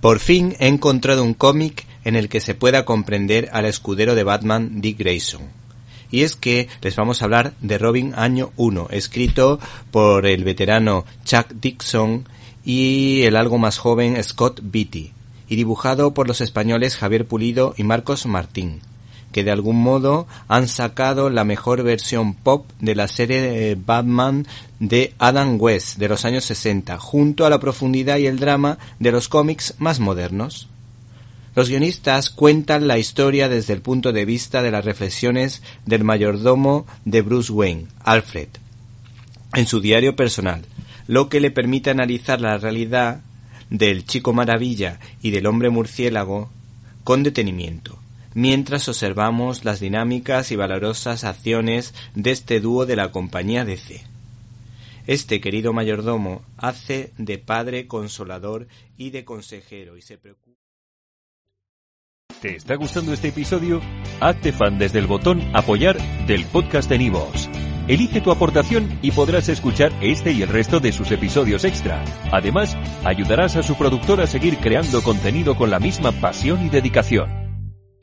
Por fin he encontrado un cómic en el que se pueda comprender al escudero de Batman Dick Grayson. Y es que les vamos a hablar de Robin Año 1, escrito por el veterano Chuck Dixon y el algo más joven Scott Beatty, y dibujado por los españoles Javier Pulido y Marcos Martín que de algún modo han sacado la mejor versión pop de la serie Batman de Adam West de los años 60, junto a la profundidad y el drama de los cómics más modernos. Los guionistas cuentan la historia desde el punto de vista de las reflexiones del mayordomo de Bruce Wayne, Alfred, en su diario personal, lo que le permite analizar la realidad del chico maravilla y del hombre murciélago con detenimiento mientras observamos las dinámicas y valorosas acciones de este dúo de la compañía DC. Este querido mayordomo hace de padre consolador y de consejero y se preocupa. ¿Te está gustando este episodio? Hazte fan desde el botón apoyar del podcast de Nivos. Elige tu aportación y podrás escuchar este y el resto de sus episodios extra. Además, ayudarás a su productor a seguir creando contenido con la misma pasión y dedicación.